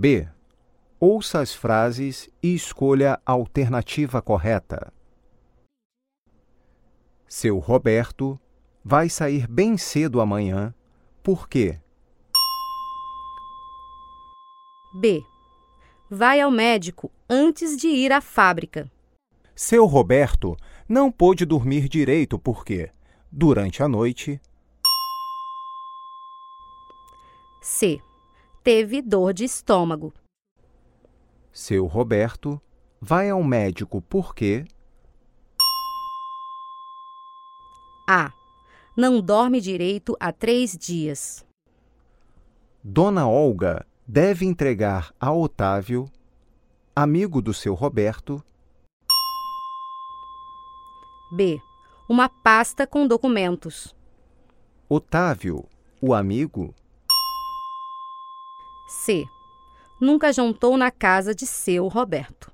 B. Ouça as frases e escolha a alternativa correta. Seu Roberto vai sair bem cedo amanhã, por quê? B. Vai ao médico antes de ir à fábrica. Seu Roberto não pôde dormir direito porque, durante a noite, C. Teve dor de estômago. seu Roberto vai ao médico porque A. Não dorme direito há três dias. Dona Olga deve entregar a Otávio, amigo do seu Roberto, B. Uma pasta com documentos. Otávio, o amigo, C. Nunca jantou na casa de seu Roberto.